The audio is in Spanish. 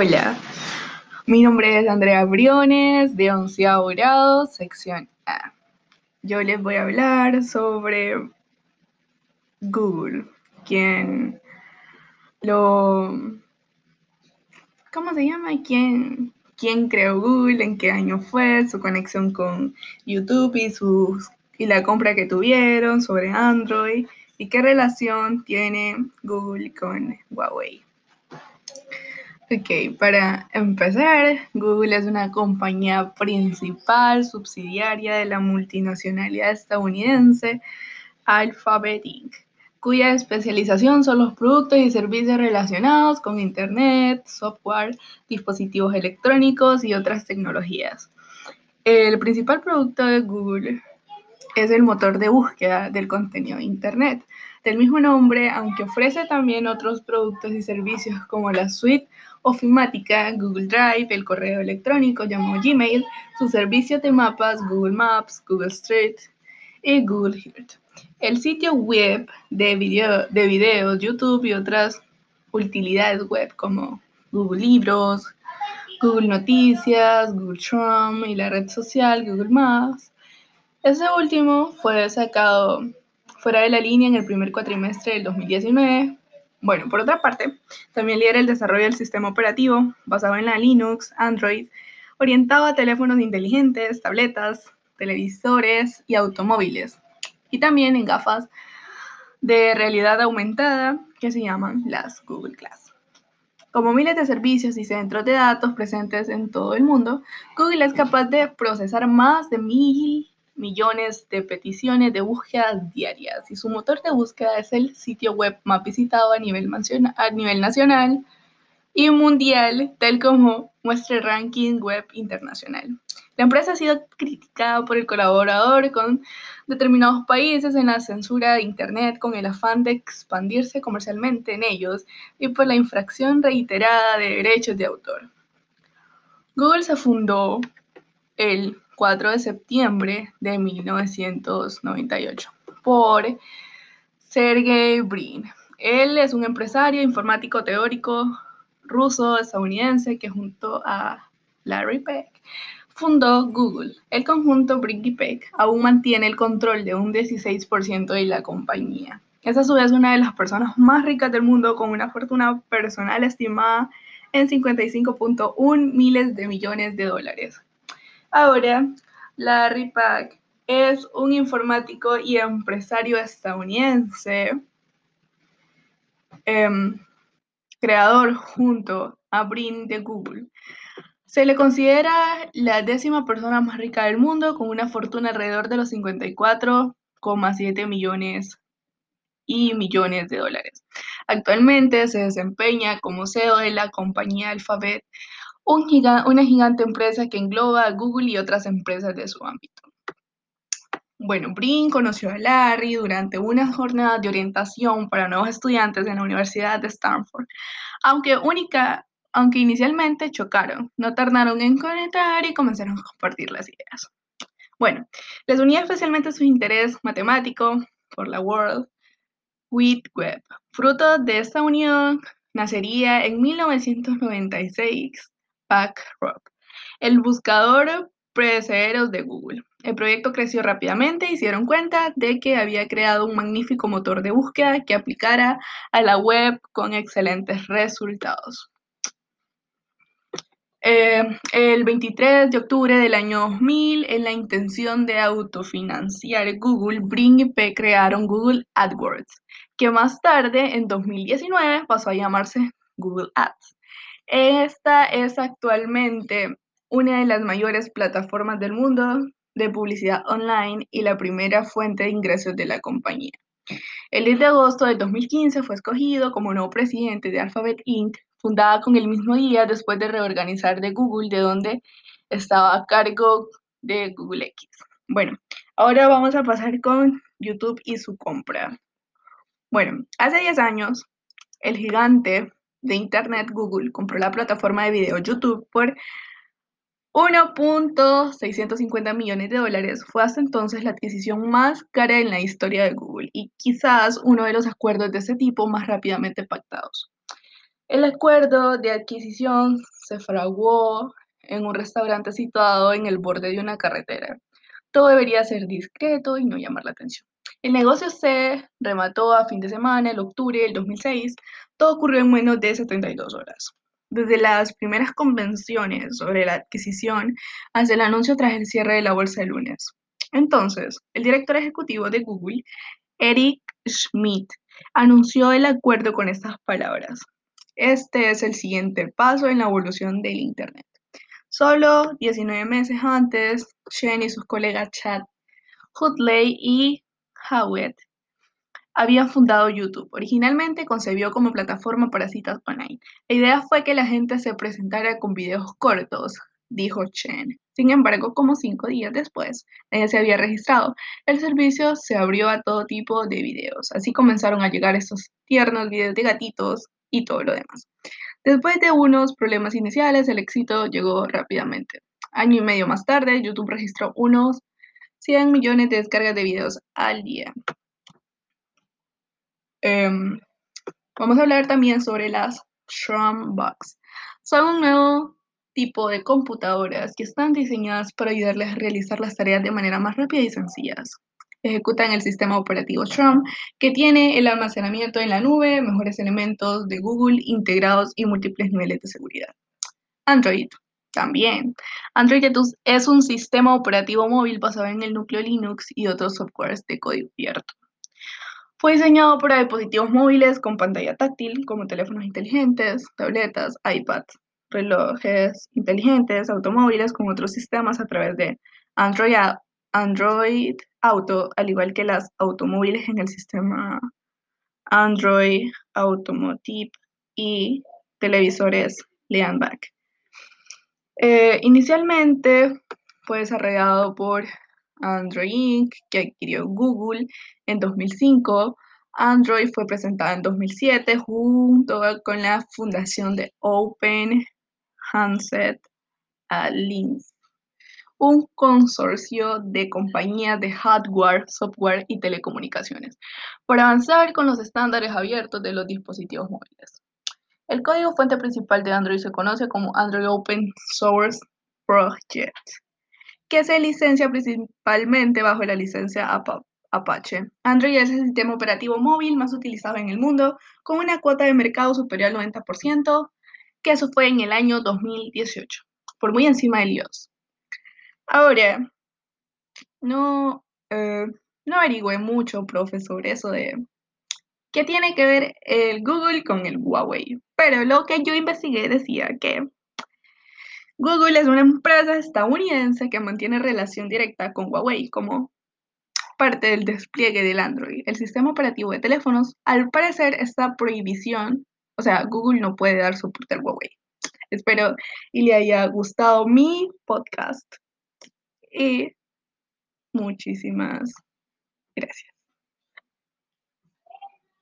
Hola, mi nombre es Andrea Briones, de onceavo grado, sección A. Yo les voy a hablar sobre Google, quien lo... ¿Cómo se llama? ¿Quién, quién creó Google? ¿En qué año fue? Su conexión con YouTube y, sus, y la compra que tuvieron sobre Android. ¿Y qué relación tiene Google con Huawei? Ok, para empezar, Google es una compañía principal subsidiaria de la multinacionalidad estadounidense Alphabet Inc., cuya especialización son los productos y servicios relacionados con Internet, software, dispositivos electrónicos y otras tecnologías. El principal producto de Google es el motor de búsqueda del contenido de Internet, del mismo nombre, aunque ofrece también otros productos y servicios como la suite ofimática, Google Drive, el correo electrónico llamado Gmail, sus servicios de mapas, Google Maps, Google Street y Google Earth. El sitio web de, video, de YouTube y otras utilidades web como Google Libros, Google Noticias, Google Chrome y la red social Google Maps. Ese último fue sacado fuera de la línea en el primer cuatrimestre del 2019 bueno, por otra parte, también lidera el desarrollo del sistema operativo basado en la Linux, Android, orientado a teléfonos inteligentes, tabletas, televisores y automóviles, y también en gafas de realidad aumentada que se llaman las Google Glass. Como miles de servicios y centros de datos presentes en todo el mundo, Google es capaz de procesar más de mil millones de peticiones de búsqueda diarias y su motor de búsqueda es el sitio web más visitado a nivel, a nivel nacional y mundial, tal como muestra el ranking web internacional. La empresa ha sido criticada por el colaborador con determinados países en la censura de Internet con el afán de expandirse comercialmente en ellos y por la infracción reiterada de derechos de autor. Google se fundó el 4 de septiembre de 1998 por Sergey Brin. Él es un empresario informático teórico ruso estadounidense que junto a Larry Peck fundó Google. El conjunto Brin y Peck aún mantiene el control de un 16% de la compañía. Es a su vez una de las personas más ricas del mundo con una fortuna personal estimada en 55.1 miles de millones de dólares. Ahora, Larry Pack es un informático y empresario estadounidense, em, creador junto a Brin de Google. Se le considera la décima persona más rica del mundo con una fortuna alrededor de los 54,7 millones y millones de dólares. Actualmente se desempeña como CEO de la compañía Alphabet una gigante empresa que engloba a Google y otras empresas de su ámbito. Bueno, Brin conoció a Larry durante una jornada de orientación para nuevos estudiantes en la Universidad de Stanford, aunque, única, aunque inicialmente chocaron, no tardaron en conectar y comenzaron a compartir las ideas. Bueno, les unía especialmente su interés matemático por la World Wide Web. Fruto de esta unión nacería en 1996 Rock, el buscador predecedor de Google. El proyecto creció rápidamente y se dieron cuenta de que había creado un magnífico motor de búsqueda que aplicara a la web con excelentes resultados. Eh, el 23 de octubre del año 2000, en la intención de autofinanciar Google, Bring y P crearon Google AdWords, que más tarde, en 2019, pasó a llamarse Google Ads. Esta es actualmente una de las mayores plataformas del mundo de publicidad online y la primera fuente de ingresos de la compañía. El 10 de agosto de 2015 fue escogido como nuevo presidente de Alphabet Inc., fundada con el mismo día después de reorganizar de Google, de donde estaba a cargo de Google X. Bueno, ahora vamos a pasar con YouTube y su compra. Bueno, hace 10 años, el gigante de Internet, Google compró la plataforma de video YouTube por 1.650 millones de dólares. Fue hasta entonces la adquisición más cara en la historia de Google y quizás uno de los acuerdos de ese tipo más rápidamente pactados. El acuerdo de adquisición se fraguó en un restaurante situado en el borde de una carretera. Todo debería ser discreto y no llamar la atención. El negocio se remató a fin de semana, el octubre del 2006. Todo ocurrió en menos de 72 horas. Desde las primeras convenciones sobre la adquisición hasta el anuncio tras el cierre de la bolsa el lunes. Entonces, el director ejecutivo de Google, Eric Schmidt, anunció el acuerdo con estas palabras. Este es el siguiente paso en la evolución del Internet. Solo 19 meses antes, Chen y sus colegas Chad Hutley y Howitt habían fundado YouTube. Originalmente concebió como plataforma para citas online. La idea fue que la gente se presentara con videos cortos, dijo Chen. Sin embargo, como cinco días después, nadie se había registrado. El servicio se abrió a todo tipo de videos. Así comenzaron a llegar estos tiernos videos de gatitos y todo lo demás. Después de unos problemas iniciales, el éxito llegó rápidamente. Año y medio más tarde, YouTube registró unos 100 millones de descargas de videos al día. Em, vamos a hablar también sobre las Box. Son un nuevo tipo de computadoras que están diseñadas para ayudarles a realizar las tareas de manera más rápida y sencillas. Ejecutan el sistema operativo Strum, que tiene el almacenamiento en la nube, mejores elementos de Google integrados y múltiples niveles de seguridad. Android también. Android es un sistema operativo móvil basado en el núcleo Linux y otros softwares de código abierto. Fue diseñado para dispositivos móviles con pantalla táctil, como teléfonos inteligentes, tabletas, iPads, relojes inteligentes, automóviles con otros sistemas a través de Android, Android Auto, al igual que las automóviles en el sistema Android Automotive y televisores Leanback. Eh, inicialmente fue desarrollado por Android Inc., que adquirió Google en 2005. Android fue presentada en 2007 junto con la fundación de Open Handset Alliance un consorcio de compañías de hardware, software y telecomunicaciones para avanzar con los estándares abiertos de los dispositivos móviles. El código fuente principal de Android se conoce como Android Open Source Project, que se licencia principalmente bajo la licencia Apache. Android es el sistema operativo móvil más utilizado en el mundo, con una cuota de mercado superior al 90%, que eso fue en el año 2018, por muy encima de iOS. Ahora, no, eh, no averigüé mucho, profe, sobre eso de qué tiene que ver el Google con el Huawei. Pero lo que yo investigué decía que Google es una empresa estadounidense que mantiene relación directa con Huawei como parte del despliegue del Android, el sistema operativo de teléfonos. Al parecer, esta prohibición, o sea, Google no puede dar soporte al Huawei. Espero y le haya gustado mi podcast y muchísimas gracias.